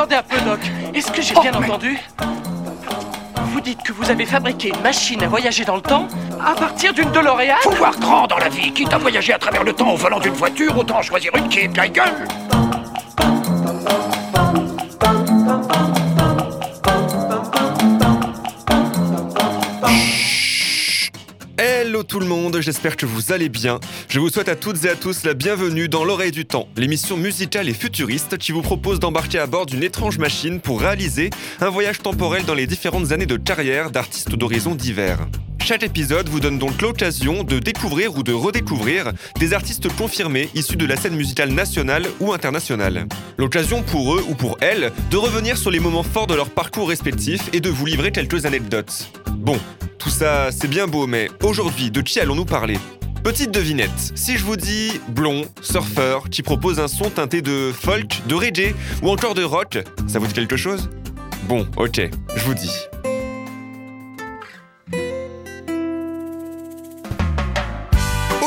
attendez un peu, Doc. Est-ce que j'ai Oh, bien mais- entendu? Vous dites que vous avez fabriqué une machine à voyager dans le temps à partir d'une DeLorean? Faut voir grand dans la vie. Quitte à voyager à travers le temps au volant d'une voiture, autant choisir une qui est bien gueule. J'espère que vous allez bien. Je vous souhaite à toutes et à tous la bienvenue dans L'oreille du temps, l'émission musicale et futuriste qui vous propose d'embarquer à bord d'une étrange machine pour réaliser un voyage temporel dans les différentes années de carrière d'artistes d'horizons divers. Chaque épisode vous donne donc l'occasion de découvrir ou de redécouvrir des artistes confirmés issus de la scène musicale nationale ou internationale. L'occasion pour eux ou pour elles de revenir sur les moments forts de leur parcours respectif et de vous livrer quelques anecdotes. Bon, tout ça, c'est bien beau, mais aujourd'hui, de qui allons-nous parler? Petite devinette, si je vous dis blond, surfeur, qui propose un son teinté de folk, de reggae ou encore de rock, ça vous dit quelque chose? Bon, ok, je vous dis.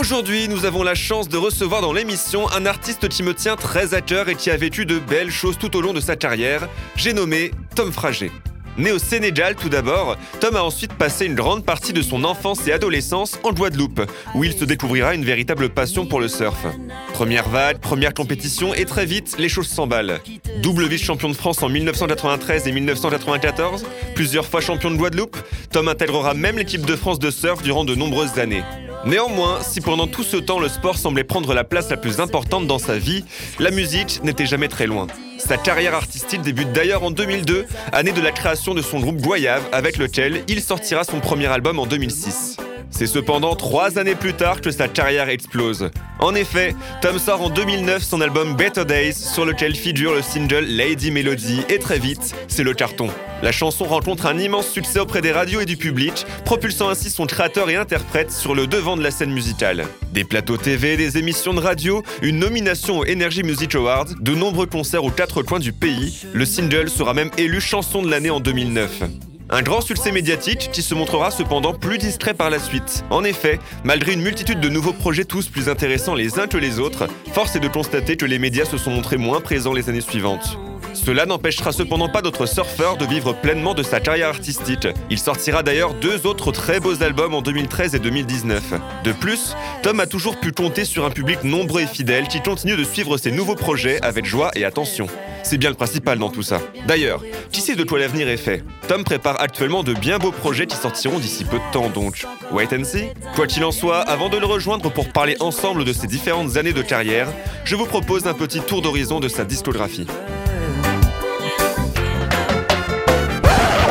Aujourd'hui, nous avons la chance de recevoir dans l'émission un artiste qui me tient très à cœur et qui a vécu de belles choses tout au long de sa carrière. J'ai nommé Tom Frager. Né au Sénégal tout d'abord, Tom a ensuite passé une grande partie de son enfance et adolescence en Guadeloupe, où il se découvrira une véritable passion pour le surf. Première vague, première compétition et très vite, les choses s'emballent. Double vice-champion de France en 1993 et 1994, plusieurs fois champion de Guadeloupe, Tom intégrera même l'équipe de France de surf durant de nombreuses années. Néanmoins, si pendant tout ce temps le sport semblait prendre la place la plus importante dans sa vie, la musique n'était jamais très loin. Sa carrière artistique débute d'ailleurs en 2002, année de la création de son groupe Goyave, avec lequel il sortira son premier album en 2006. C'est cependant trois années plus tard que sa carrière explose. En effet, Tom sort en 2009 son album Better Days, sur lequel figure le single Lady Melody, et très vite, c'est le carton. La chanson rencontre un immense succès auprès des radios et du public, propulsant ainsi son créateur et interprète sur le devant de la scène musicale. Des plateaux TV, des émissions de radio, une nomination aux Energy Music Awards, de nombreux concerts aux quatre coins du pays, le single sera même élu chanson de l'année en 2009. Un grand succès médiatique qui se montrera cependant plus discret par la suite. En effet, malgré une multitude de nouveaux projets tous plus intéressants les uns que les autres, force est de constater que les médias se sont montrés moins présents les années suivantes. Cela n'empêchera cependant pas d'autres surfeurs de vivre pleinement de sa carrière artistique. Il sortira d'ailleurs deux autres très beaux albums en 2013 et 2019. De plus, Tom a toujours pu compter sur un public nombreux et fidèle qui continue de suivre ses nouveaux projets avec joie et attention. C'est bien le principal dans tout ça. D'ailleurs, qui sait de quoi l'avenir est fait? Tom prépare actuellement de bien beaux projets qui sortiront d'ici peu de temps donc. Wait and see? Quoi qu'il en soit, avant de le rejoindre pour parler ensemble de ses différentes années de carrière, je vous propose un petit tour d'horizon de sa discographie.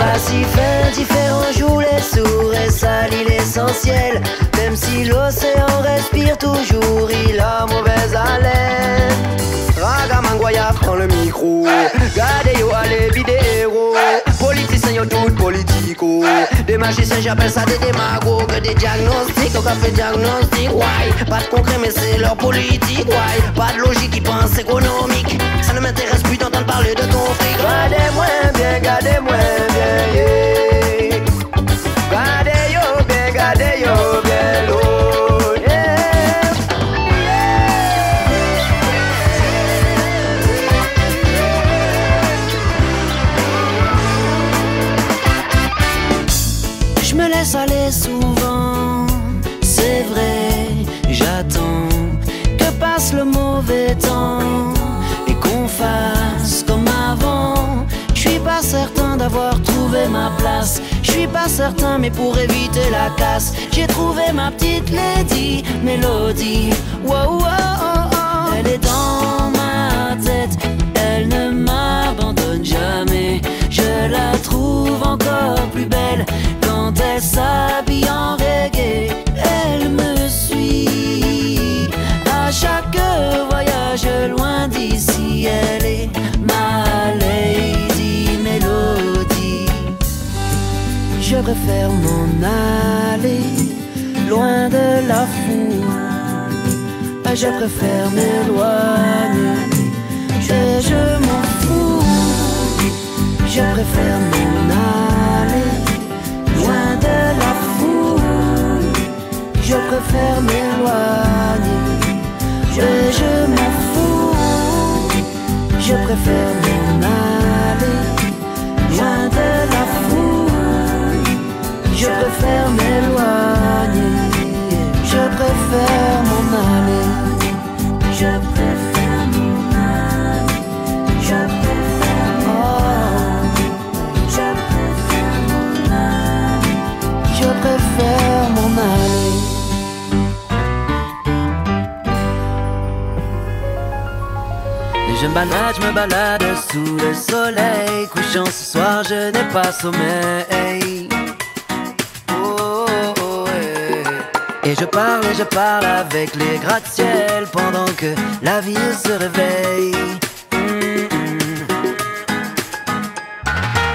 Pacifique, différents jours les sourds et salit l'essentiel. Même si l'océan respire toujours, il a mauvaise haleine. Ragamangoya prend le micro. Gardez yo, allez, vidéo. Politiciens yo, tout politico. Des magiciens, j'appelle ça des démagos. Que des diagnostics, au café diagnostic. Ouais, pas de concret, mais c'est leur politique. Ouais, pas de logique, ils pensent économique. Ne m'intéresse plus d'entendre parler de ton fric. Gardez-moi bien, gardez-moi bien, yeah. D'avoir trouvé ma place, je suis pas certain, mais pour éviter la casse, j'ai trouvé ma petite lady mélodie. Oh, oh. Elle est dans ma tête, elle ne m'abandonne jamais. Je la trouve encore plus belle quand elle s'habille en reggae. Elle me suit à chaque voyage loin préfère m'en aller loin de la foule. Je préfère m'éloigner. Je, je m'en fous. Je préfère m'en aller loin de la foule. Je préfère m'éloigner. Je, je m'en fous. Je préfère m'en aller loin de la foule. Je préfère m'éloigner, je préfère m'en aller. Je préfère m'en aller, je préfère m'en Je préfère m'en aller, je préfère m'en aller. Je me balade, je me balade sous le soleil. Couchant ce soir, je n'ai pas sommeil Et je parle et je parle avec les gratte-ciel Pendant que la ville se réveille. Mm, mm.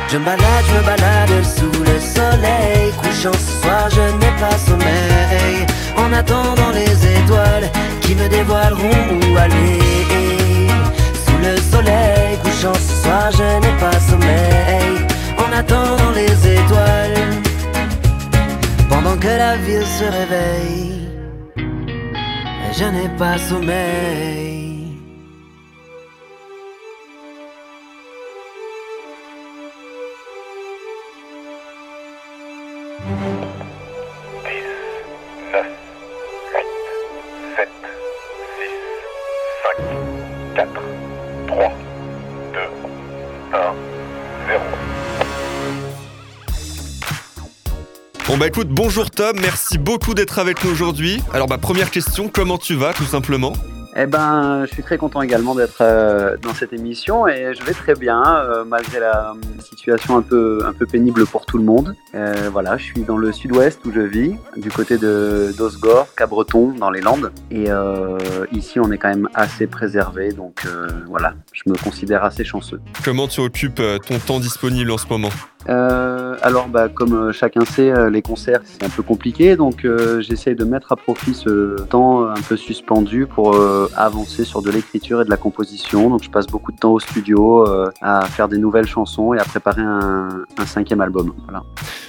Je me balade, je me balade sous le soleil Couchant ce soir, je n'ai pas sommeil. En attendant les étoiles qui me dévoileront où aller. Sous le soleil couchant ce soir, je n'ai pas sommeil. En attendant les étoiles Pendant que la ville se réveille Je n'ai pas sommeil Bon bah écoute, bonjour Tom, merci beaucoup d'être avec nous aujourd'hui. Alors bah première question, comment tu vas tout simplement? Eh ben, je suis très content également d'être euh, dans cette émission et je vais très bien euh, malgré la euh, situation un peu un peu pénible pour tout le monde. Voilà, je suis dans le sud-ouest où je vis, du côté de d'Osgore, Cabreton, dans les Landes. Et ici, on est quand même assez préservé, donc voilà, je me considère assez chanceux. Comment tu occupes ton temps disponible en ce moment? Euh, alors, bah, comme euh, chacun sait, euh, les concerts, c'est un peu compliqué, donc euh, j'essaye de mettre à profit ce temps un peu suspendu pour avancer sur de l'écriture et de la composition. Donc, je passe beaucoup de temps au studio à faire des nouvelles chansons et à préparer un, cinquième album.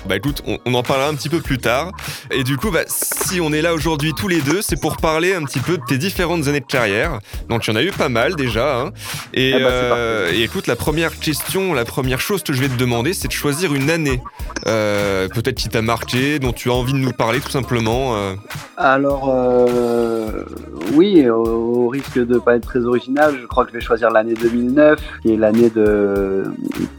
Bah écoute, on, on en parlera un petit peu plus tard. Et du coup, bah, si on est là aujourd'hui tous les deux, c'est pour parler un petit peu de tes différentes années de carrière. Donc il y en a eu pas mal déjà. hein. Et, Eh bah, euh, et écoute, la première question, la première chose que je vais te demander, c'est de choisir une année. Euh, Peut-être qui t'a marqué, dont tu as envie de nous parler tout simplement. euh. Alors, oui, au, au risque de pas être très original, je crois que je vais choisir l'année 2009, qui est l'année de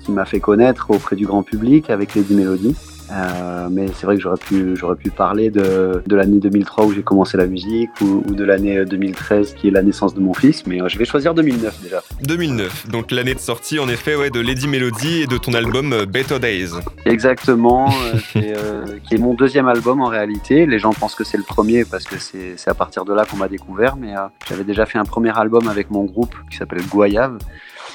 qui m'a fait connaître auprès du grand public avec Lady Melody. Euh, mais c'est vrai que j'aurais pu, j'aurais pu parler de, de l'année 2003 où j'ai commencé la musique ou, ou de l'année 2013 qui est la naissance de mon fils, mais euh, je vais choisir 2009 déjà. 2009, donc l'année de sortie en effet ouais, de Lady Melody et de ton album euh, Better Days. Exactement, euh, euh, qui est mon deuxième album en réalité. Les gens pensent que c'est le premier parce que c'est à partir de là qu'on m'a découvert, mais euh, j'avais déjà fait un premier album avec mon groupe qui s'appelle Goyave.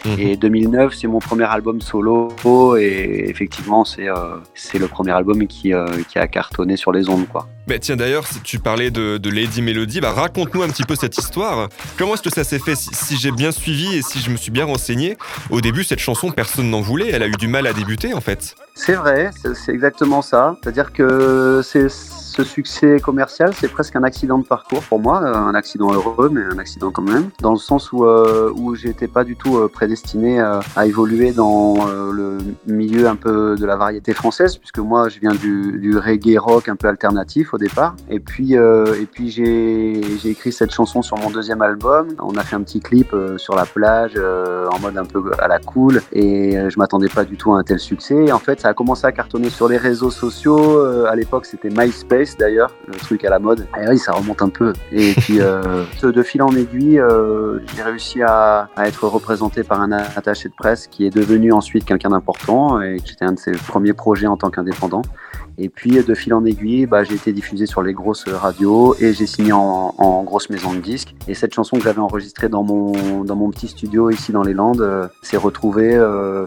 Mhm. Et 2009, c'est mon premier album solo et effectivement, c'est euh, le premier album qui, euh, qui a cartonné sur les ondes. Quoi. Bah tiens d'ailleurs, si tu parlais de, de Lady Melody, bah raconte-nous un petit peu cette histoire. Comment est-ce que ça s'est fait Si, si j'ai bien suivi et si je me suis bien renseigné, au début cette chanson personne n'en voulait, elle a eu du mal à débuter en fait. C'est vrai, c'est exactement ça. C'est-à-dire que c'est ce succès commercial, c'est presque un accident de parcours pour moi, euh, un accident heureux, mais un accident quand même, dans le sens où, euh, où j'étais pas du tout euh, prédestiné à évoluer dans le milieu un peu de la variété française, puisque moi je viens du, du reggae rock un peu alternatif au départ. Et puis, euh, et puis j'ai écrit cette chanson sur mon deuxième album. On a fait un petit clip sur la plage en mode un peu à la cool, et je m'attendais pas du tout à un tel succès. En fait, ça a commencé à cartonner sur les réseaux sociaux. Euh, à l'époque, c'était MySpace d'ailleurs, le truc à la mode. Et oui, ça remonte un peu. Et puis, euh, de fil en aiguille, euh, j'ai réussi à, à être représenté par un attaché de presse qui est devenu ensuite quelqu'un d'important et qui était un de ses premiers projets en tant qu'indépendant. Et puis, de fil en aiguille, bah, j'ai été diffusé sur les grosses radios et j'ai signé en, en grosse maison de disques. Et cette chanson que j'avais enregistrée dans mon, dans mon petit studio ici dans les Landes euh, s'est retrouvée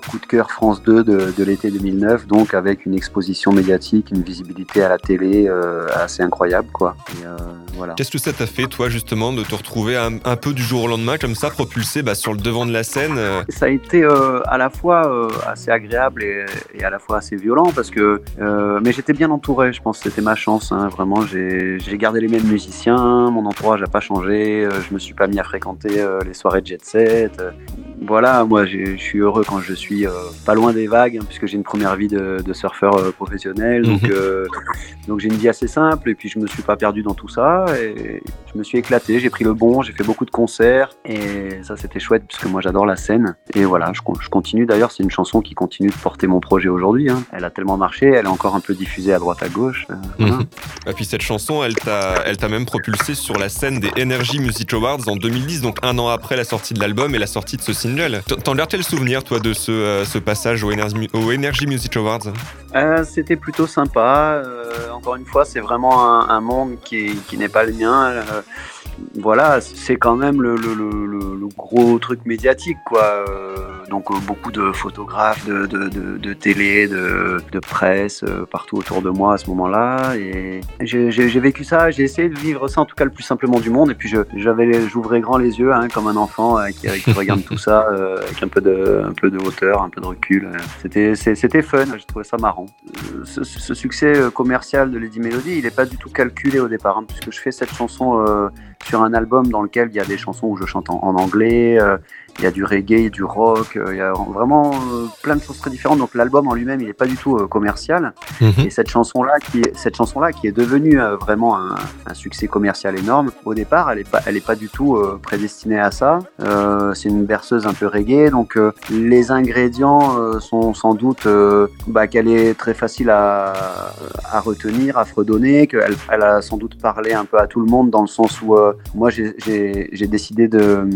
coup de cœur France 2 de, de l'été 2009, donc avec une exposition médiatique, une visibilité à la télé euh, assez incroyable. quoi. Euh, voilà. Qu'est-ce que ça t'a fait toi justement de te retrouver un, un peu du jour au lendemain comme ça propulsé bah, sur le devant de la scène euh, Ça a été à la fois assez agréable et, et à la fois assez violent parce que mais j'étais bien entouré, je pense que c'était ma chance. hein, vraiment, j'ai gardé les mêmes musiciens, mon entourage n'a pas changé, je me suis pas mis à fréquenter les soirées de jet set. Voilà, moi je suis heureux quand je suis euh, pas loin des vagues, hein, puisque j'ai une première vie de, surfeur euh, professionnel. Donc, mhm. euh, donc j'ai une vie assez simple et puis je me suis pas perdu dans tout ça. Et je me suis éclaté, j'ai pris le bon, j'ai fait beaucoup de concerts et ça c'était chouette puisque moi j'adore la scène. Et voilà, je, je continue d'ailleurs, c'est une chanson qui continue de porter mon projet aujourd'hui. Hein. Elle a tellement marché, elle est encore un peu diffusée à droite à gauche. Mhm. Et puis cette chanson, elle t'a même propulsé sur la scène des Energy Music Awards en 2010, donc un an après la sortie de l'album et la sortie de ce single. T'en gardes quel souvenir, toi, de ce, euh, passage au Energy, Music Awards? Euh, C'était plutôt sympa. Euh, encore une fois, c'est vraiment un, monde qui n'est pas le mien voilà, c'est quand même le, gros truc médiatique, quoi. Euh, donc euh, beaucoup de photographes, de, télé, de, presse euh, partout autour de moi à ce moment-là. Et j'ai vécu ça, j'ai essayé de vivre ça en tout cas le plus simplement du monde. Et puis j'ouvrais grand les yeux, hein, comme un enfant qui, regarde tout ça avec un peu de, un peu de hauteur, un peu de recul. C'était fun, j'ai trouvé ça marrant. Ce, succès commercial de Lady Melody, il n'est pas du tout calculé au départ, hein, puisque je fais cette chanson sur un album dans lequel il y a des chansons où je chante en, anglais, euh, il y a du reggae, du rock, euh, il y a vraiment euh, plein de choses très différentes. Donc l'album en lui-même, il n'est pas du tout euh, commercial. Mhm. Et cette chanson-là, qui, cette chanson-là, qui est devenue vraiment un, succès commercial énorme, au départ, elle n'est pas, elle est pas du tout prédestinée à ça. c'est une berceuse un peu reggae, donc les ingrédients sont sans doute bah, qu'elle est très facile à, à retenir, à fredonner, qu'elle elle a sans doute parlé un peu à tout le monde dans le sens où moi j'ai décidé de,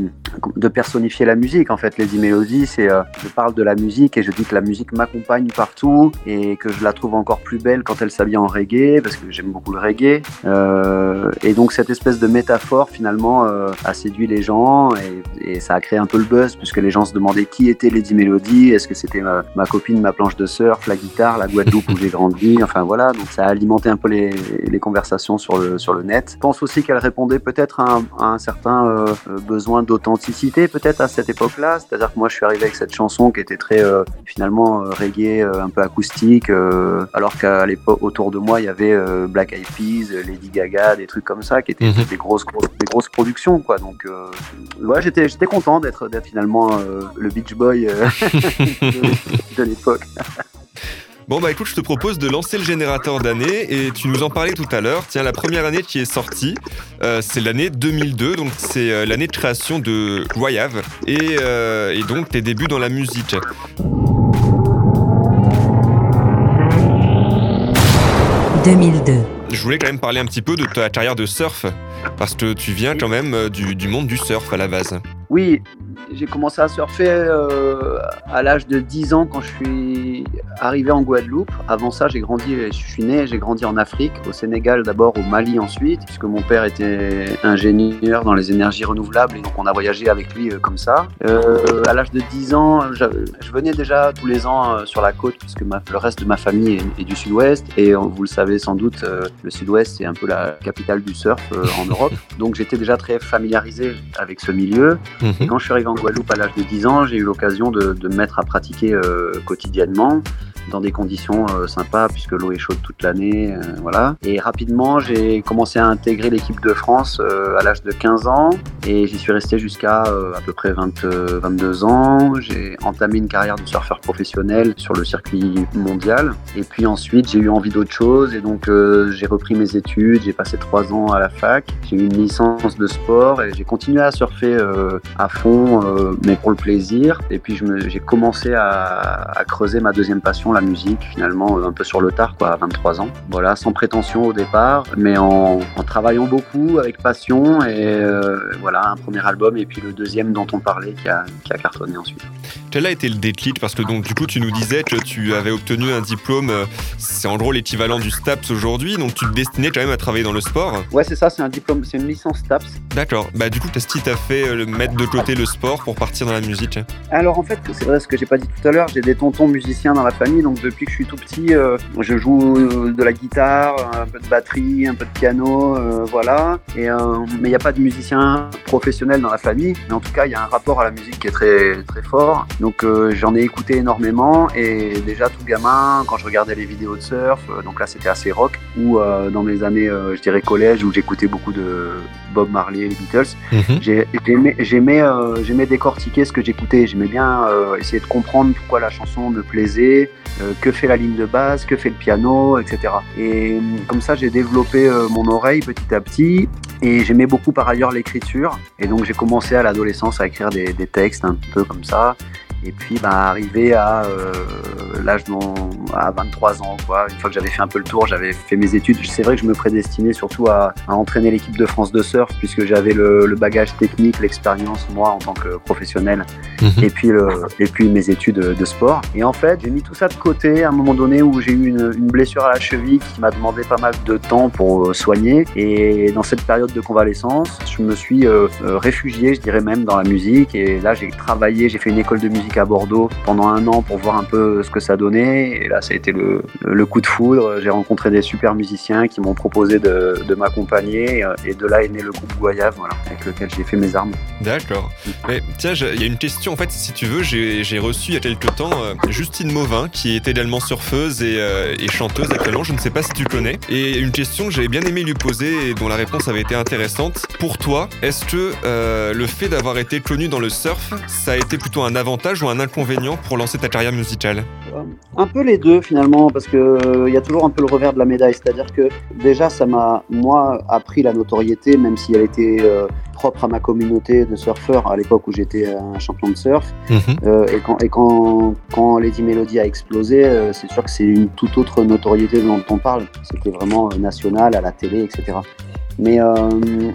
de personnifier la la musique en fait. Lady Melody, c'est euh, je parle de la musique et je dis que la musique m'accompagne partout et que je la trouve encore plus belle quand elle s'habille en reggae parce que j'aime beaucoup le reggae. Euh, et donc cette espèce de métaphore finalement euh, a séduit les gens et, ça a créé un peu le buzz puisque les gens se demandaient qui était Lady Melody. Est-ce que c'était ma, copine, ma planche de surf, la guitare, la Guadeloupe où j'ai grandi? Enfin voilà, donc ça a alimenté un peu les, conversations sur le sur le net. Je pense aussi qu'elle répondait peut-être à, un certain besoin d'authenticité peut-être à cette cette époque-là. C'est-à-dire que moi, je suis arrivé avec cette chanson qui était très euh, finalement euh, reggae, euh, un peu acoustique, alors qu'à l'époque, autour de moi, il y avait Black Eyed Peas, Lady Gaga, des trucs comme ça, qui étaient mhm. des grosses, des grosses productions, quoi. Donc, ouais, j'étais, j'étais content d'être, d'être finalement le Beach Boy de l'époque. Bon bah écoute, je te propose de lancer le générateur d'année et tu nous en parlais tout à l'heure. Tiens, la première année qui est sortie, euh, c'est l'année 2002, donc c'est euh, l'année de création de Royave et, euh, et donc tes débuts dans la musique. « 2002 je voulais quand même parler un petit peu de ta carrière de surf, parce que tu viens quand même du, du monde du surf à la base. Oui, j'ai commencé à surfer euh, à l'âge de 10 ans quand je suis arrivé en Guadeloupe. Avant ça, j'ai grandi, je suis né, j'ai grandi en Afrique, au Sénégal d'abord, au Mali ensuite, puisque mon père était ingénieur dans les énergies renouvelables et donc on a voyagé avec lui euh, comme ça. Euh, à l'âge de 10 ans, je, venais déjà tous les ans sur la côte, puisque le reste de ma famille est, du sud-ouest et vous le savez sans doute, le sud-ouest c'est un peu la capitale du surf en Europe. Donc j'étais déjà très familiarisé avec ce milieu. Mhm. Et quand je suis arrivé en Guadeloupe à l'âge de 10 ans, j'ai eu l'occasion de, de, me mettre à pratiquer euh, quotidiennement dans des conditions euh, sympas puisque l'eau est chaude toute l'année, euh, voilà. Et rapidement, j'ai commencé à intégrer l'équipe de France à l'âge de 15 ans et j'y suis resté jusqu'à à peu près 20, 22 ans. J'ai entamé une carrière de surfeur professionnel sur le circuit mondial et puis ensuite j'ai eu envie d'autre chose et donc j'ai repris mes études. J'ai passé trois ans à la fac. J'ai eu une licence de sport et j'ai continué à surfer à fond, euh, mais pour le plaisir. Et puis j'ai commencé à, creuser ma deuxième passion, la musique, finalement, euh, un peu sur le tard, quoi, à 23 ans. Voilà, sans prétention au départ, mais en, travaillant beaucoup, avec passion. Et euh, voilà, un premier album, et puis le deuxième dont on parlait, qui a, qui a cartonné ensuite. Quel a été le déclic Parce que donc, du coup, tu nous disais que tu avais obtenu un diplôme, c'est en gros l'équivalent du STAPS aujourd'hui, donc tu te destinais quand même à travailler dans le sport Ouais, c'est ça, c'est un diplôme, c'est une licence STAPS. D'accord. Bah, du coup, qu'est-ce qui t'a fait le mettre de côté le sport pour partir dans la musique? Alors en fait, c'est vrai ce que j'ai pas dit tout à l'heure, j'ai des tontons musiciens dans la famille, donc depuis que je suis tout petit, euh, je joue euh, de la guitare, un peu de batterie, un peu de piano, euh, voilà. Et, mais il n'y a pas de musicien professionnel dans la famille, mais en tout cas, il y a un rapport à la musique qui est très, très fort. Donc euh, j'en ai écouté énormément et déjà tout gamin, quand je regardais les vidéos de surf, euh, donc là c'était assez rock, ou euh, dans mes années, je dirais collège, où j'écoutais beaucoup de Bob Marley, les Beatles, Mhm. j'ai- j'aimais décortiquer ce que j'écoutais. J'aimais bien essayer de comprendre pourquoi la chanson me plaisait, que fait la ligne de basse, que fait le piano, etc. Et comme ça, j'ai développé mon oreille petit à petit. Et j'aimais beaucoup par ailleurs l'écriture. Et donc j'ai commencé à l'adolescence à écrire des, des textes un peu comme ça. Et puis bah, arrivé à euh, l'âge dont à 23 ans, quoi. une fois que j'avais fait un peu le tour, j'avais fait mes études. C'est vrai que je me prédestinais surtout à, à entraîner l'équipe de France de surf, puisque j'avais le, le bagage technique, l'expérience, moi, en tant que professionnel, Mhm. et, puis le, et puis mes études de sport. Et en fait, j'ai mis tout ça de côté à un moment donné où j'ai eu une, une blessure à la cheville qui m'a demandé pas mal de temps pour euh, soigner. Et dans cette période de convalescence, je me suis euh, euh, réfugié, je dirais même, dans la musique. Et là, j'ai travaillé, j'ai fait une école de musique à Bordeaux pendant un an pour voir un peu ce que ça donnait. Et là, ça a été le, coup de foudre. J'ai rencontré des super musiciens qui m'ont proposé de, m'accompagner. Et de là est né le groupe Goyave, avec lequel j'ai fait mes armes. D'accord. Mais tiens, il y a une question en fait, si tu veux, j'ai reçu il y a quelques temps euh, Justine Mauvin, qui est également surfeuse et, euh, et chanteuse actuellement, je ne sais pas si tu connais. Et une question que j'avais bien aimé lui poser et dont la réponse avait été intéressante. Pour toi, est-ce que euh, le fait d'avoir été connu dans le surf, ça a été plutôt un avantage ou un inconvénient pour lancer ta carrière musicale Un peu les deux finalement, parce que euh, il y a toujours un peu le revers de la médaille. C'est-à-dire que déjà, ça m'a moi appris la notoriété, même si elle était euh, propre à ma communauté de surfeurs à l'époque où j'étais un champion de surf. Euh, et quand, et quand, quand Lady Melody a explosé, euh, c'est sûr que c'est une toute autre notoriété dont on parle. C'était vraiment euh, national, à la télé, etc. Mais, euh,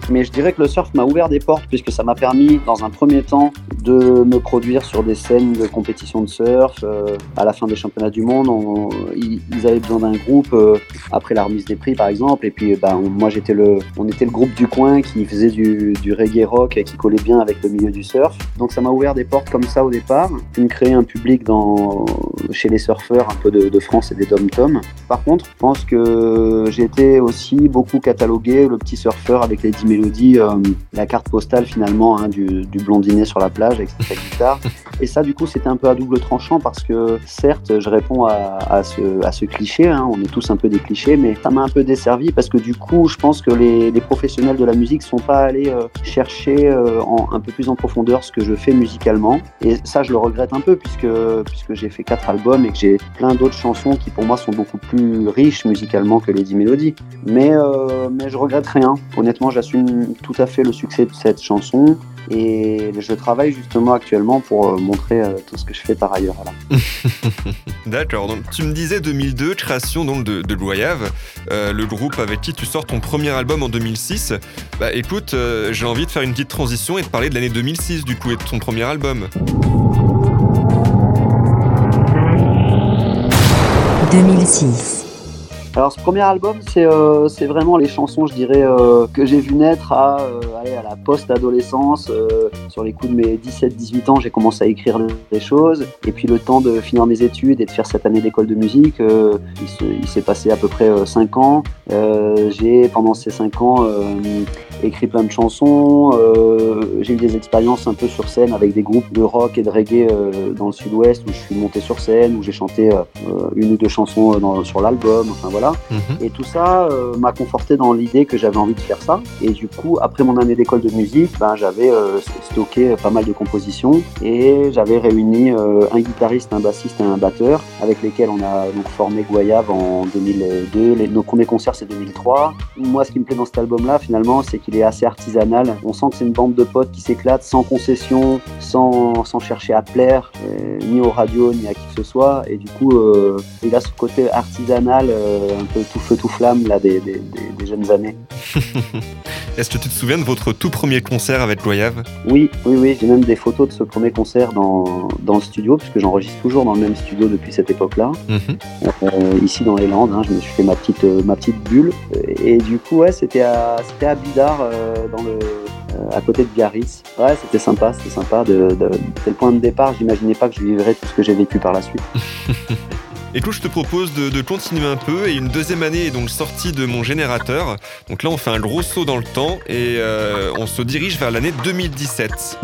mais je dirais que le surf m'a ouvert des portes puisque ça m'a permis, dans un premier temps, de me produire sur des scènes de compétition de surf. Euh, à la fin des championnats du monde, on- ils, avaient besoin d'un groupe euh, après la remise des prix, par exemple. Et puis, bah, moi, j'étais le, on était le groupe du coin qui faisait du, du reggae rock et qui collait bien avec le milieu du surf. Donc, ça m'a ouvert des portes comme ça au départ. Puis, me créer un public dans, chez les surfeurs un peu de, France et des dom-tom. Par contre, je pense que j'ai été aussi beaucoup catalogué le petit surfeur avec 10 mélodies, euh, la carte postale finalement hein, du, blondinet sur la plage avec sa guitare. Et ça, du coup, c'était un peu à double tranchant parce que certes, je réponds à, ce, cliché, hein, on est tous un peu des clichés, mais ça m'a un peu desservi parce que du coup, je pense que les, professionnels de la musique sont pas allés euh, chercher euh, un peu plus en profondeur ce que je fais musicalement. Et ça, je le regrette un peu puisque, puisque j'ai fait quatre albums et que j'ai plein d'autres chansons qui pour moi sont beaucoup plus riches musicalement que 10 mélodies. Mais, euh, mais je regrette rien. Honnêtement, j'assume tout à fait le succès de cette chanson. Et je travaille justement actuellement pour euh, montrer euh, tout ce que je fais par ailleurs. Voilà. D'accord, donc tu me disais 2002, création donc de, de Loyave, euh, le groupe avec qui tu sors ton premier album en 2006. Bah écoute, euh, j'ai envie de faire une petite transition et de parler de l'année 2006 du coup et de ton premier album. 2006. Alors ce premier album, c'est euh, vraiment les chansons, je dirais, euh, que j'ai vu naître à, euh, à la post-adolescence. euh, sur les coups de mes 17-18 ans, j'ai commencé à écrire des choses. Et puis le temps de finir mes études et de faire cette année d'école de musique, euh, il se- il s'est passé à peu près 5 ans. Euh, j'ai, pendant ces 5 ans, écrit plein de chansons. euh, j'ai eu des expériences un peu sur scène avec des groupes de rock et de reggae dans le sud-ouest où je suis monté sur scène, où j'ai chanté une ou deux chansons dans- sur l'album. Enfin voilà. Mhm. Et tout ça euh, m'a conforté dans l'idée que j'avais envie de faire ça. Et du coup, après mon année d'école de musique, ben, j'avais euh, stocké pas mal de compositions et j'avais réuni euh, un guitariste, un bassiste et un batteur avec lesquels on a donc formé Goyave en 2002. Les, nos premiers concerts, c'est 2003. Moi, ce qui me plaît dans cet album-là, finalement, c'est qu'il est assez artisanal. On sent que c'est une bande de potes qui s'éclatent sans concession, sans, sans chercher à plaire, ni aux radios, ni à qui que ce soit. Et du coup, il a ce côté artisanal, euh, un peu tout feu, tout flamme, là, des, des- des- des jeunes années. Est-ce que tu te souviens de votre tout premier concert avec Loyave Oui, oui, oui, j'ai même des photos de ce premier concert dans, dans le studio, puisque j'enregistre toujours dans le même studio depuis cette époque-là. Mhm. Euh, ici dans les Landes, hein, je me suis fait ma petite, euh, ma petite bulle. Et du coup, ouais, c'était à, à Bidart, euh, dans le, à côté de Biarritz. Ouais, c'était sympa, c'était sympa. De, de, le point de départ, j'imaginais pas que je vivrais tout ce que j'ai vécu par la suite. Écoute, je te propose de, de continuer un peu et une deuxième année est donc sortie de mon générateur. Donc là, on fait un gros saut dans le temps et euh, on se dirige vers l'année 2017.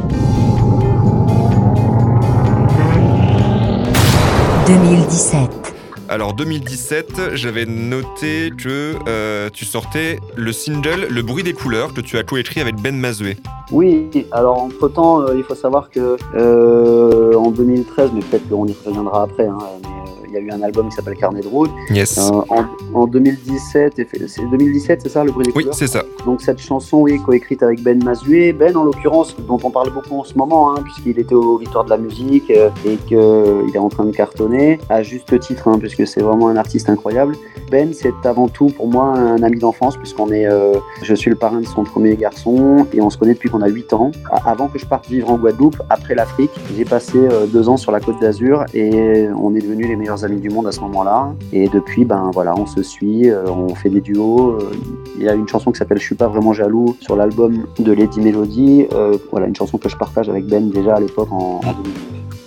2017. Alors 2017, j'avais noté que euh, tu sortais le single Le bruit des couleurs que tu as coécrit avec Ben Mazoué. Oui, alors entre temps, il faut savoir que euh, en 2013, mais peut-être qu'on y reviendra après, hein, mais, euh, il y a eu un album qui s'appelle Carnet de route. Yes. Euh, en, en 2017, et fait- c'est 2017, c'est ça, le bruit des Oui, c'est ça. Donc cette chanson, oui, coécrite avec Ben Mazué. Ben, en l'occurrence, dont on parle beaucoup en ce moment, hein, puisqu'il était aux Victoires de la musique euh, et qu'il est en train de cartonner, à juste titre, hein, puisque c'est vraiment un artiste incroyable. Ben, c'est avant tout pour moi un ami d'enfance, puisqu'on est, euh, je suis le parrain de son premier garçon et on se connaît depuis qu'on a 8 ans. Avant que je parte vivre en Guadeloupe, après l'Afrique, j'ai passé euh, deux ans sur la côte d'Azur et on est devenus les meilleurs amis du monde à ce moment-là. Et depuis, ben voilà, on se suit, euh, on fait des duos. euh, il y a une chanson qui s'appelle Je suis pas vraiment jaloux sur l'album de Lady Melody. Euh, voilà, une chanson que je partage avec Ben déjà à l'époque en, en 2009.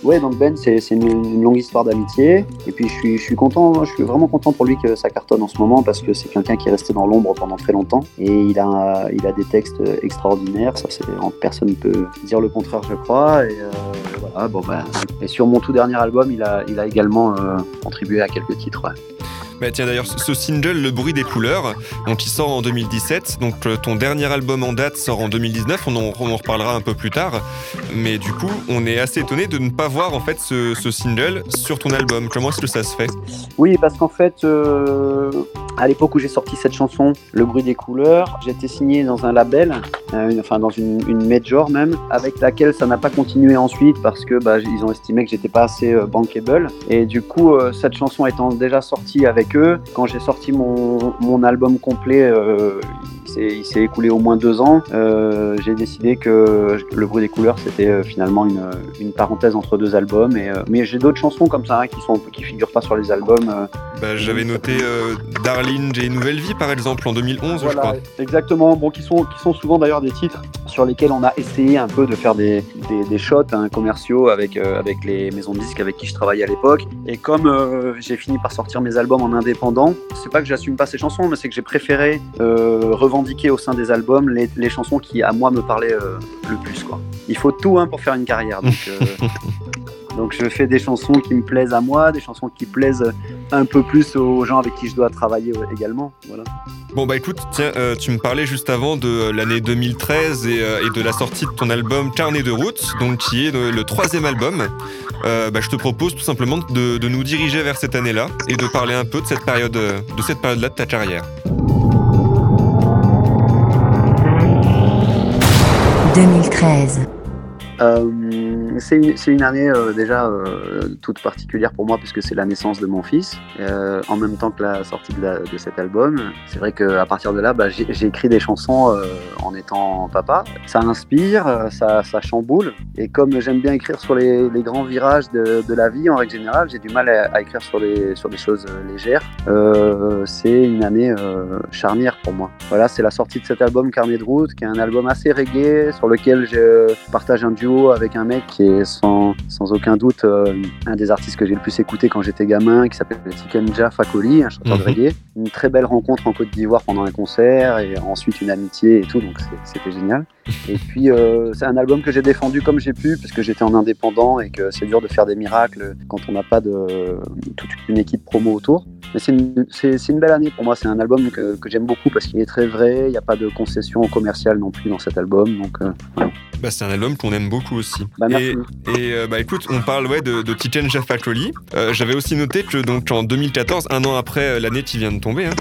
Ouais, donc Ben, c'est une, une longue histoire d'amitié. Et puis je suis, je suis content, je suis vraiment content pour lui que ça cartonne en ce moment parce que c'est quelqu'un qui est resté dans l'ombre pendant très longtemps. Et il a, il a des textes extraordinaires. Ça, personne ne peut dire le contraire, je crois. Et bon ben. Et sur mon tout dernier album, il a, également euh, contribué à quelques titres. Bah tiens d'ailleurs, ce single Le bruit des couleurs, donc il sort en 2017, donc euh, ton dernier album en date sort en 2019, on en, on en reparlera un peu plus tard, mais du coup on est assez étonné de ne pas voir en fait ce, ce single sur ton album. Comment est-ce que ça se fait? Oui, parce qu'en fait, euh, à l'époque où j'ai sorti cette chanson, Le bruit des couleurs, j'étais signé dans un label, euh, enfin dans une, une major même, avec laquelle ça n'a pas continué ensuite parce que bah, ils ont estimé que j'étais pas assez bankable. Et du coup, cette chanson étant déjà sortie avec eux, quand j'ai sorti mon, mon album complet, euh, il s'est- écoulé au moins deux ans, euh, j'ai décidé que Le bruit des couleurs c'était euh, finalement une, une parenthèse entre deux albums. Et, euh, mais j'ai d'autres chansons comme ça hein, qui sont qui figurent pas sur les albums. bah, J'avais noté Darling, j'ai une nouvelle vie par exemple en 2011 je Voilà, crois. exactement. Bon, qui sont, qui sont souvent d'ailleurs des titres sur lesquels on a essayé un peu de faire des, des, des shots hein, commerciaux avec, avec les maisons de disques avec qui je travaillais à l'époque. Et comme j'ai fini par sortir mes albums en indépendant, c'est pas que j'assume pas ces chansons, mais c'est que j'ai préféré euh, revendiquer au sein des albums les, chansons qui à moi me parlaient euh, le plus. Quoi. Il faut tout hein, pour faire une carrière. Euh, donc je fais des chansons qui me plaisent à moi, des chansons qui plaisent un peu plus aux gens avec qui je dois travailler euh, également. Voilà. Bon bah écoute, tiens, euh, tu me parlais juste avant de euh, l'année 2013 et, euh, et de la sortie de ton album Carnet de route, donc qui est le, le troisième album. Euh, bah, je te propose tout simplement de, de nous diriger vers cette année-là et de parler un peu de cette période, de cette période-là de ta carrière. 2013. C'est une, année euh, déjà euh, toute particulière pour moi puisque c'est la naissance de mon fils, euh, en même temps que la sortie de, cet album. C'est vrai qu'à partir de là, bah, j'ai écrit des chansons en étant papa. Ça inspire, ça, chamboule. Et comme j'aime bien écrire sur les, grands virages de, la vie en règle générale, j'ai du mal à, écrire sur, sur des choses légères. C'est une année charnière pour moi. Voilà, c'est la sortie de cet album Carnet de route, qui est un album assez reggae sur lequel je partage un duo avec un mec qui est sans, sans aucun doute euh, un des artistes que j'ai le plus écouté quand j'étais gamin, qui s'appelle Tikenja Fakoli, un chanteur de Mhm. reggae. Une très belle rencontre en Côte d'Ivoire pendant un concert et ensuite une amitié et tout, donc c'est- c'était génial. Et puis euh, c'est un album que j'ai défendu comme j'ai pu, puisque j'étais en indépendant et que c'est dur de faire des miracles quand on n'a pas de toute une équipe promo autour. Mais c'est une, belle année pour moi, c'est un album que, que j'aime beaucoup parce qu'il est très vrai, il n'y a pas de concession commerciale non plus dans cet album, donc euh, Bah, c'est un album qu'on aime beaucoup aussi. bah, merci. Et, et, euh, bah écoute, on parle ouais, de, de Tiken Jafakoli. Euh, J'avais aussi noté que donc en 2014, un an après l'année qui vient de tomber, hein,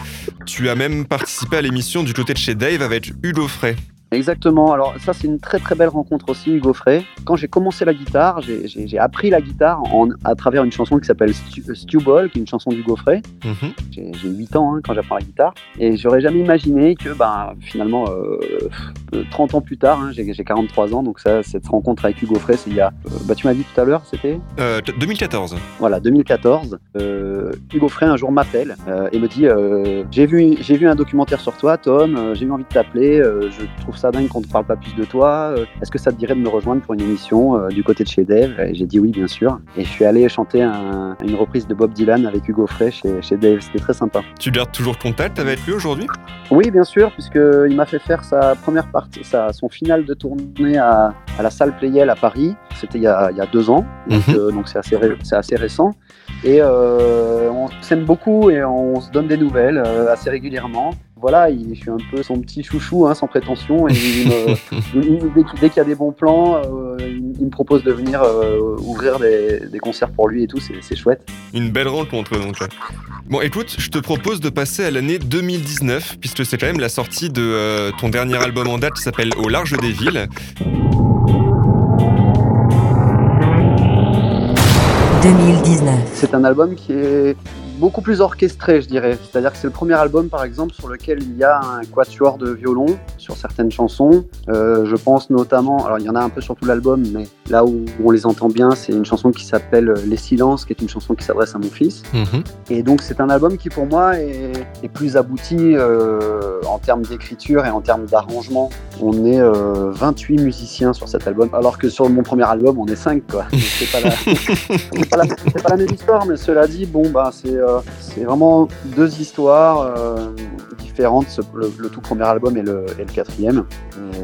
tu as même participé à l'émission du côté de chez Dave avec Hugo Frey. Exactement. Alors ça, c'est une très très belle rencontre aussi, Hugo Frey. Quand j'ai commencé la guitare, j'ai- appris la guitare en, à travers une chanson qui s'appelle Stu, Stew Ball, qui est une chanson d'Hugo Frey. Mhm. J'ai j'ai 8 ans hein, quand j'apprends la guitare. Et j'aurais jamais imaginé que ben, finalement, euh, euh, 30 ans plus tard, hein, j'ai j'ai 43 ans, donc ça, cette rencontre avec Hugo Frey, c'est il y a... euh, bah, tu m'as dit tout à l'heure, c'était? Euh, t- 2014. voilà, 2014, euh, Hugo Frey un jour m'appelle euh, et me dit euh, j'ai vu vu un documentaire sur toi, Tom. euh, j'ai eu envie de t'appeler. euh, je trouve ça dingue qu'on ne parle pas plus de toi. euh, Est-ce que ça te dirait de me rejoindre pour une émission euh, du côté de chez Dave? Et j'ai dit oui, bien sûr. Et je suis allé chanter un- une reprise de Bob Dylan avec Hugo Frey chez, chez Dave. C'était très sympa. Tu gardes toujours contact avec lui aujourd'hui? Oui, bien sûr, puisqu'il m'a fait faire sa première partie, sa, son final de tournée à, à la salle Playel à Paris. C'était il, y a- il y a deux ans, donc Mhm. euh, donc c'est assez, ré- c'est assez récent. Et euh, on s'aime beaucoup et on se donne des nouvelles euh, assez régulièrement. Voilà, il- je suis un peu son petit chouchou, hein, sans prétention. Et il me- il- dès qu'il dès qu'il y a des bons plans, euh, il, me propose de venir euh, ouvrir des, des concerts pour lui et tout. C'est c'est chouette. Une belle rencontre donc. Bon, écoute, je te propose de passer à l'année 2019, puisque c'est quand même la sortie de euh, ton dernier album en date qui s'appelle Au large des villes. 2019. C'est un album qui est beaucoup plus orchestré, je dirais. C'est-à-dire que c'est le premier album, par exemple, sur lequel il y a un quatuor de violon sur certaines chansons. Euh, je pense notamment, alors il y en a un peu sur tout l'album, mais là où on les entend bien, c'est une chanson qui s'appelle Les Silences, qui est une chanson qui s'adresse à mon fils. Mhm. Et donc c'est un album qui pour moi est, est plus abouti euh, en termes d'écriture et en termes d'arrangement. On est euh, 28 musiciens sur cet album, alors que sur mon premier album on est 5 quoi. C'est pas, la... pas la même histoire, mais cela dit, bon bah c'est euh, c'est vraiment deux histoires euh, différentes, le, tout premier album et le, quatrième.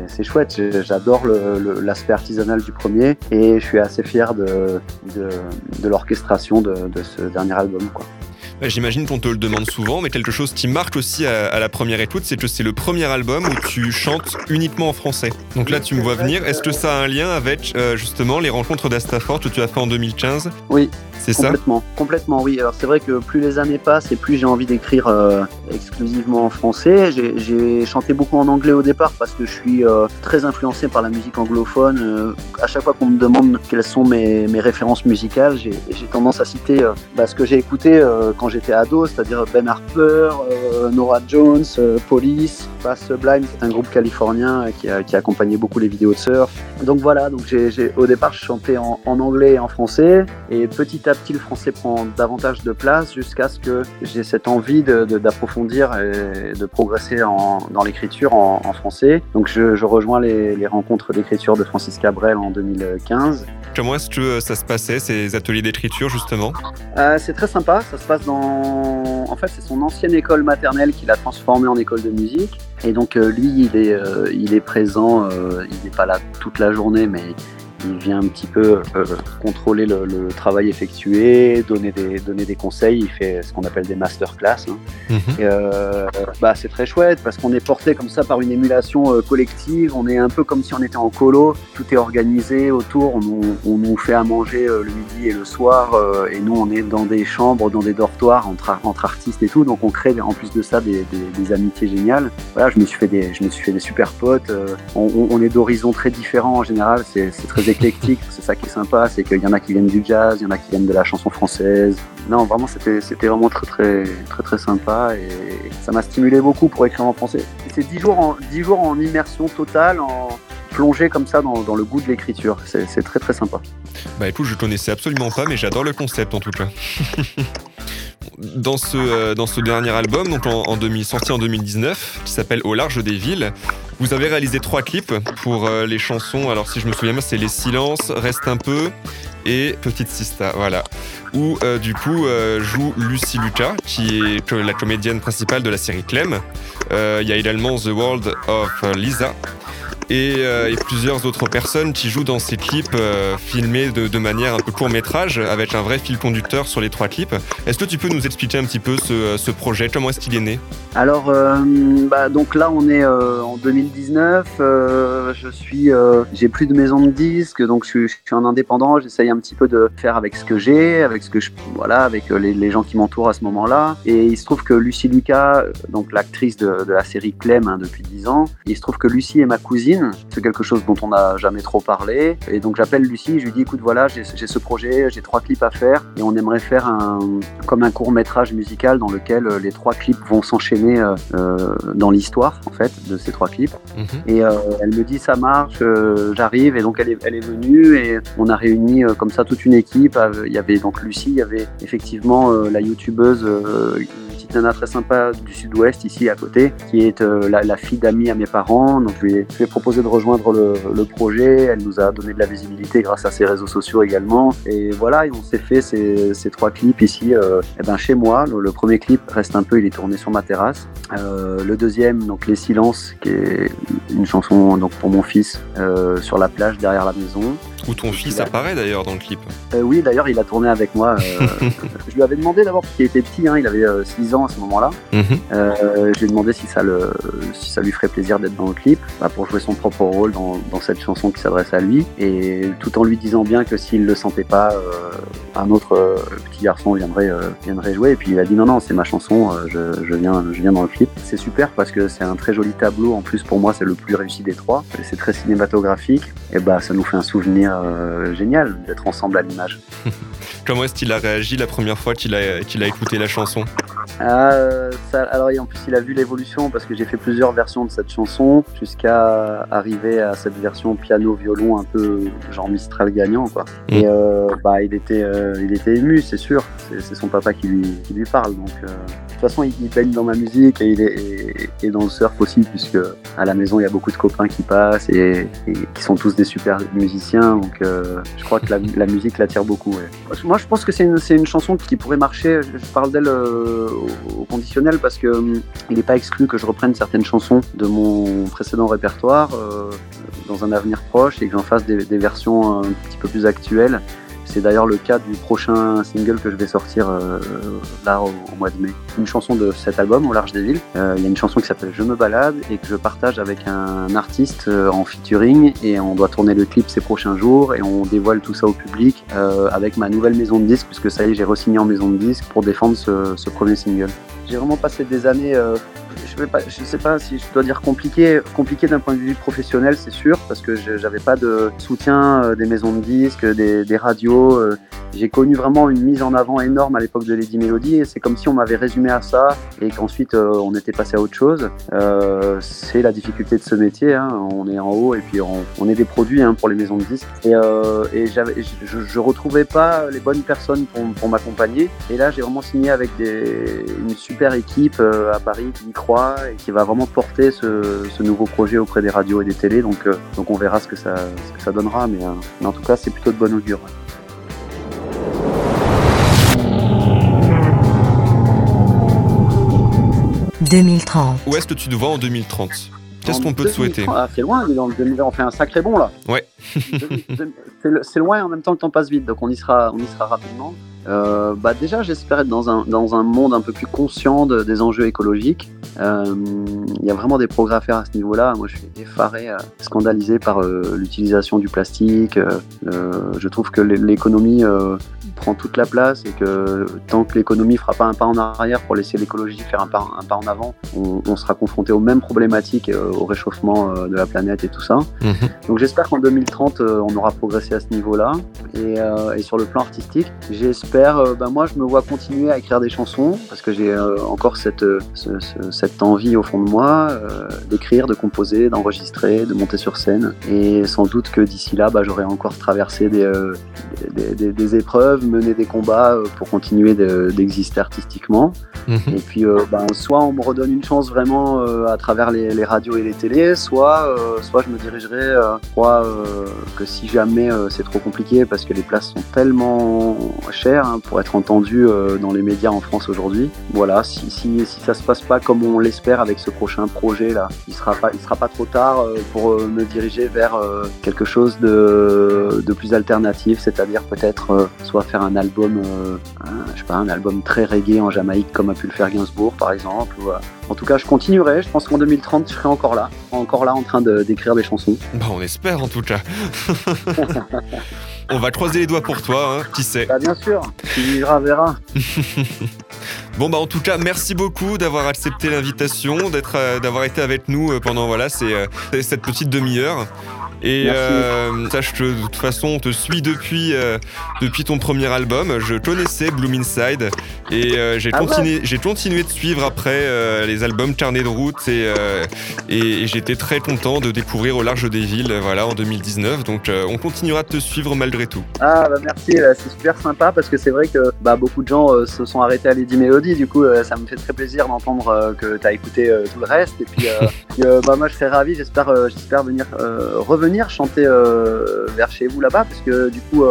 C'est chouette, j'adore l'aspect artisanal du premier et je suis assez fier de, l'orchestration de, ce dernier album. J'imagine qu'on te le demande souvent, mais quelque chose qui marque aussi à, à la première écoute, c'est que c'est le premier album où tu chantes uniquement en français. Donc là, tu me vois venir. Est-ce que ça a un lien avec euh, justement les rencontres d'Astafort que tu as fait en 2015 Oui, C'est ça? Complètement, complètement oui. Alors c'est vrai que plus les années passent et plus j'ai envie d'écrire euh, exclusivement en français. J'ai- chanté beaucoup en anglais au départ parce que je suis euh, très influencé par la musique anglophone. À chaque fois qu'on me demande quelles sont mes, mes références musicales, j'ai tendance à citer bah, ce que j'ai écouté quand j'étais ado, c'est-à-dire Ben Harper, euh, Nora Jones, euh, Police, Bass Sublime, c'est un groupe californien qui, a, qui a accompagné beaucoup les vidéos de surf. Donc voilà, donc j'ai j'ai- au départ je chantais en, en anglais et en français, et petit à petit le français prend davantage de place jusqu'à ce que j'ai cette envie de- de- d'approfondir et de progresser en- dans l'écriture en, en français. Donc je, je rejoins les, les rencontres d'écriture de Francis Cabrel en 2015. Comment est-ce que euh, ça se passait, ces ateliers d'écriture justement? Euh, c'est très sympa, ça se passe dans... En fait, c'est son ancienne école maternelle qu'il a transformée en école de musique. Et donc, euh, lui, il est, euh, il est présent, euh, il n'est pas là toute la journée, mais il vient un petit peu euh, contrôler le, le travail effectué, donner des, donner des conseils. Il fait ce qu'on appelle des masterclass. hein. Mhm. Et, euh, bah, c'est très chouette parce qu'on est porté comme ça par une émulation euh, collective. On est un peu comme si on était en colo. Tout est organisé autour. On, nous- on nous fait à manger le midi et le soir. et nous, on est dans des chambres, dans des dortoirs entre, entre artistes et tout. Donc, on crée en plus de ça des, des- des amitiés géniales. Voilà, je me suis fait des, je me suis fait des super potes. on, on- est d'horizons très différents en général. C'est c'est très éclectique. C'est ça qui est sympa. C'est qu'il y en a qui viennent du jazz, il y en a qui viennent de la chanson française. Non, vraiment, c'était vraiment très, très, très, très sympa. Et ça m'a stimulé beaucoup pour écrire en français. C'est dix jours en, 10 jours en immersion totale, en plongée comme ça dans, dans le goût de l'écriture. C'est très, très sympa. Bah écoute, je connaissais absolument pas, mais j'adore le concept en tout cas. Dans ce, euh, dans ce dernier album, donc en, en 2000, sorti en 2019, qui s'appelle Au large des villes, vous avez réalisé trois clips pour euh, les chansons. Alors si je me souviens bien, c'est Les Silences, Reste un peu et Petite Sista, voilà. Où euh, du coup joue Lucie Lucas, qui est la comédienne principale de la série Clem. Il y a également The World of Lisa, et, euh, et plusieurs autres personnes qui jouent dans ces clips euh, filmés de, manière un peu court métrage avec un vrai fil conducteur sur les trois clips. Est-ce que tu peux nous expliquer un petit peu ce, projet? Comment est-ce qu'il est né? Alors, euh, bah, donc là, on est en 2019. euh, je suis, j'ai plus de maison de disques, donc je, suis- un indépendant. J'essaye un petit peu de faire avec ce que j'ai, avec ce que je, voilà, avec les, gens qui m'entourent à ce moment-là. Et il se trouve que Lucie Lucas, donc l'actrice de, de la série Clem hein, depuis 10 ans, il se trouve que Lucie est ma cousine. C'est quelque chose dont on n'a jamais trop parlé. Et donc j'appelle Lucie, je lui dis, écoute, voilà, j'ai ce projet, j'ai trois clips à faire, et on aimerait faire un, comme un court métrage musical dans lequel euh, les trois clips vont s'enchaîner euh, euh, dans l'histoire en fait de ces trois clips. Et euh, elle me dit ça marche, euh, j'arrive et donc elle est, elle est venue et on a réuni comme ça toute une équipe. Il y avait donc Lucie, il y avait effectivement la youtubeuse, une très sympa du sud-ouest ici à côté, qui est euh, la, fille d'amis à mes parents. Donc je lui, ai, proposé de rejoindre le, projet. Elle nous a donné de la visibilité grâce à ses réseaux sociaux également. Et voilà, et on s'est fait ces, trois clips ici, euh, eh ben chez moi. Le, premier clip reste un peu, il est tourné sur ma terrasse. Euh, le deuxième, donc Les Silences, qui est une chanson donc pour mon fils sur la plage derrière la maison. Où ton fils apparaît d'ailleurs dans le clip. Euh, oui, d'ailleurs, il a tourné avec moi. euh, je lui avais demandé d'abord, parce qu'il était petit, hein, il avait 6 ans à ce moment-là. Euh, je lui ai demandé si ça, le, si ça lui ferait plaisir d'être dans le clip, bah, pour jouer son propre rôle dans, dans cette chanson qui s'adresse à lui. Et tout en lui disant bien que s'il le sentait pas, euh, un autre euh, petit garçon viendrait, euh, viendrait jouer. Et puis il a dit non, non, c'est ma chanson, euh, je, je, viens, je viens dans le clip. C'est super parce que c'est un très joli tableau. En plus, pour moi, c'est le plus réussi des trois. C'est très cinématographique. Et bah, ça nous fait un souvenir euh, génial d'être ensemble à l'image. Comment est-ce qu'il a réagi la première fois qu'il a, qu'il a écouté la chanson? Euh, ça- alors en plus il a vu l'évolution parce que j'ai fait plusieurs versions de cette chanson jusqu'à arriver à cette version piano violon un peu genre Mistral gagnant quoi. Mm. Et euh, bah il était euh, il était ému c'est sûr c'est son papa qui lui qui lui parle donc de toute façon il, il baigne dans ma musique et il est et, et dans le surf aussi puisque à la maison il y a beaucoup de copains qui passent et, et qui sont tous des super musiciens donc euh, je crois que la, musique l'attire beaucoup. Moi je pense que c'est une, chanson qui pourrait marcher. Je, parle d'elle euh, au, conditionnel parce que hum, il n'est pas exclu que je reprenne certaines chansons de mon précédent répertoire euh, dans un avenir proche et que j'en fasse des versions un petit peu plus actuelles. C'est d'ailleurs le cas du prochain single que je vais sortir euh, là au, mois de mai. Une chanson de cet album, Au large des villes. Euh, Il y a une chanson qui s'appelle Je me balade et que je partage avec un artiste euh, en featuring et on doit tourner le clip ces prochains jours et on dévoile tout ça au public avec ma nouvelle maison de disques puisque ça y est j'ai re-signé en maison de disques pour défendre ce, premier single. J'ai vraiment passé des années, je je sais pas si je dois dire compliqué, compliqué d'un point de vue professionnel, c'est sûr, parce que j'avais pas de soutien euh, des maisons de disques, des, radios. euh, j'ai connu vraiment une mise en avant énorme à l'époque de Lady Melody et c'est comme si on m'avait résumé à ça et qu'ensuite euh, on était passé à autre chose. C'est la difficulté de ce métier, hein. on est en haut et puis on, est des produits hein, pour les maisons de disques. Et, je, je retrouvais pas les bonnes personnes pour, m'accompagner. Et là, j'ai vraiment signé avec une super équipe à Paris qui et qui va vraiment porter ce, ce nouveau projet auprès des radios et des télés. Donc, euh, donc on verra ce que ça, ce que ça donnera. Mais, euh, mais en tout cas, c'est plutôt de bon augure. 2030. Où est-ce que tu te vois en 2030 Qu'est-ce qu'on peut te souhaiter? 2030, ah, C'est loin, mais dans le 2020, on fait un sacré bond là. Ouais. c'est loin et en même temps le temps passe vite, donc on y sera, on y sera rapidement. Euh, bah déjà, j'espère être dans un, dans un monde un peu plus conscient de- des enjeux écologiques. Euh, Il y a vraiment des progrès à faire à ce niveau-là. Moi, je suis effaré, euh, scandalisé par euh, l'utilisation du plastique. Je trouve que l'é- l'économie prend toute la place et que tant que l'économie fera pas un pas en arrière pour laisser l'écologie faire un pas, un pas en avant, on, on sera confronté aux mêmes problématiques, au réchauffement de la planète et tout ça. Mhm. Donc j'espère qu'en 2030, euh, on aura progressé à ce niveau-là. Et, euh, et sur le plan artistique, j'espère, euh, ben moi je me vois continuer à écrire des chansons parce que j'ai euh, encore cette, ce- ce- cette envie au fond de moi d'écrire, de composer, d'enregistrer, de monter sur scène. Et sans doute que d'ici là, bah, j'aurai encore traversé des, des, des- des épreuves, mené des combats pour continuer de- d'exister artistiquement. Mhm. Et puis, ben, soit on me redonne une chance vraiment à travers les, les radios et les télés, soit, soit je me dirigerai. Je crois que si jamais euh, c'est trop compliqué, parce que les places sont tellement chères hein, pour être entendues euh, dans les médias en France aujourd'hui. Voilà, si, si, ça se passe pas comme on l'espère avec ce prochain projet là, il sera pas, sera pas trop tard euh, pour euh, me diriger vers euh, quelque chose de, de plus alternatif, c'est-à-dire peut-être euh, soit faire un album, euh, je sais pas, un album très reggae en Jamaïque comme a pu le faire Gainsbourg par exemple. euh, en tout cas, je continuerai. Je pense qu'en 2030, je serai encore là, encore là en train de- d'écrire des chansons. Bah, on espère en tout cas. on va croiser les doigts pour toi, hein, qui sait. Bah, bien sûr, qui vivra verra. Bon bah en tout cas merci beaucoup d'avoir accepté l'invitation, d'être euh, d'avoir été avec nous euh, pendant voilà euh, cette petite demi-heure. Et euh, sache que de toute façon on te suit depuis euh, depuis ton premier album. Je connaissais Bloom Inside et euh, j'ai Ah ouais continué j'ai continué de suivre après euh, les albums Carnet de route et et, et j'étais très content de découvrir au large des villes voilà en 2019. Donc on continuera de te suivre malgré tout. Ah bah merci, c'est super sympa parce que c'est vrai que bah, beaucoup de gens se sont arrêtés à Lady Melody du coup, ça me fait très plaisir d'entendre que tu as écouté tout le reste. Et puis, bah, moi, je serais ravi, j'espère j'espère venir revenir chanter vers chez vous là-bas, parce que du coup,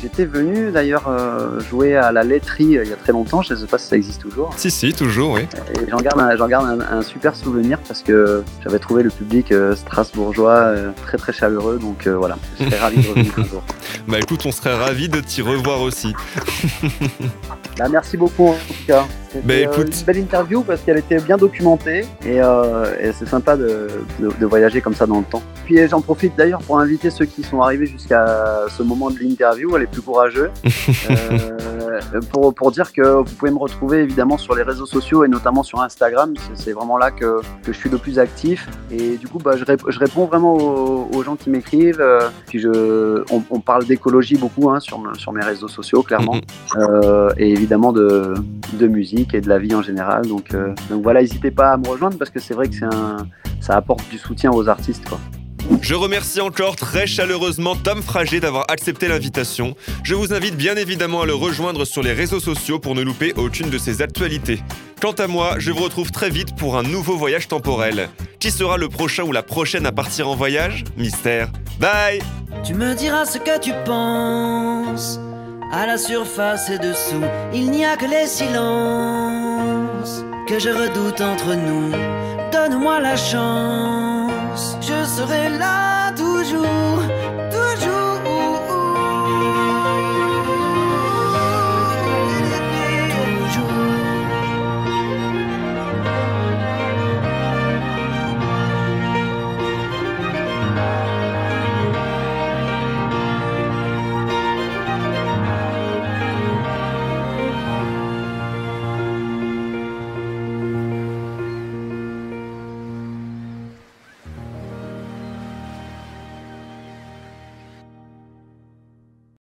j'étais venu d'ailleurs jouer à la laiterie il y a très longtemps. Je ne sais pas si ça existe toujours. Si, si, toujours, oui. Et j'en garde, un, garde un, super souvenir parce que j'avais trouvé le public strasbourgeois très très chaleureux. Donc voilà, je serais ravi de revenir un jour. Bah écoute, on serait ravi de t'y revoir aussi. bah, merci beaucoup en tout cas. C'était bah, euh, une belle interview parce qu'elle était bien documentée et, euh, c'est sympa de, voyager comme ça dans le temps. Puis j'en profite d'ailleurs pour inviter ceux qui sont arrivés jusqu'à ce moment de l'interview, les plus courageux, euh, pour, pour, dire que vous pouvez me retrouver évidemment sur les réseaux sociaux et notamment sur Instagram. C'est vraiment là que, que, je suis le plus actif et du coup bah, je, je réponds vraiment aux, gens qui m'écrivent. puis je, on, parle d'écologie beaucoup hein, sur, sur mes réseaux sociaux clairement mm-hmm. et évidemment de, de musique et de la vie en général. Donc, euh, donc voilà, n'hésitez pas à me rejoindre parce que c'est vrai que un, ça apporte du soutien aux artistes. Quoi. Je remercie encore très chaleureusement Tom Frager d'avoir accepté l'invitation. Je vous invite bien évidemment à le rejoindre sur les réseaux sociaux pour ne louper aucune de ses actualités. Quant à moi, je vous retrouve très vite pour un nouveau voyage temporel. Qui sera le prochain ou la prochaine à partir en voyage? Mystère. Bye Tu me diras ce que tu penses à la surface et dessous, il n'y a que les silences que je redoute entre nous. Donne-moi la chance, serai là toujours.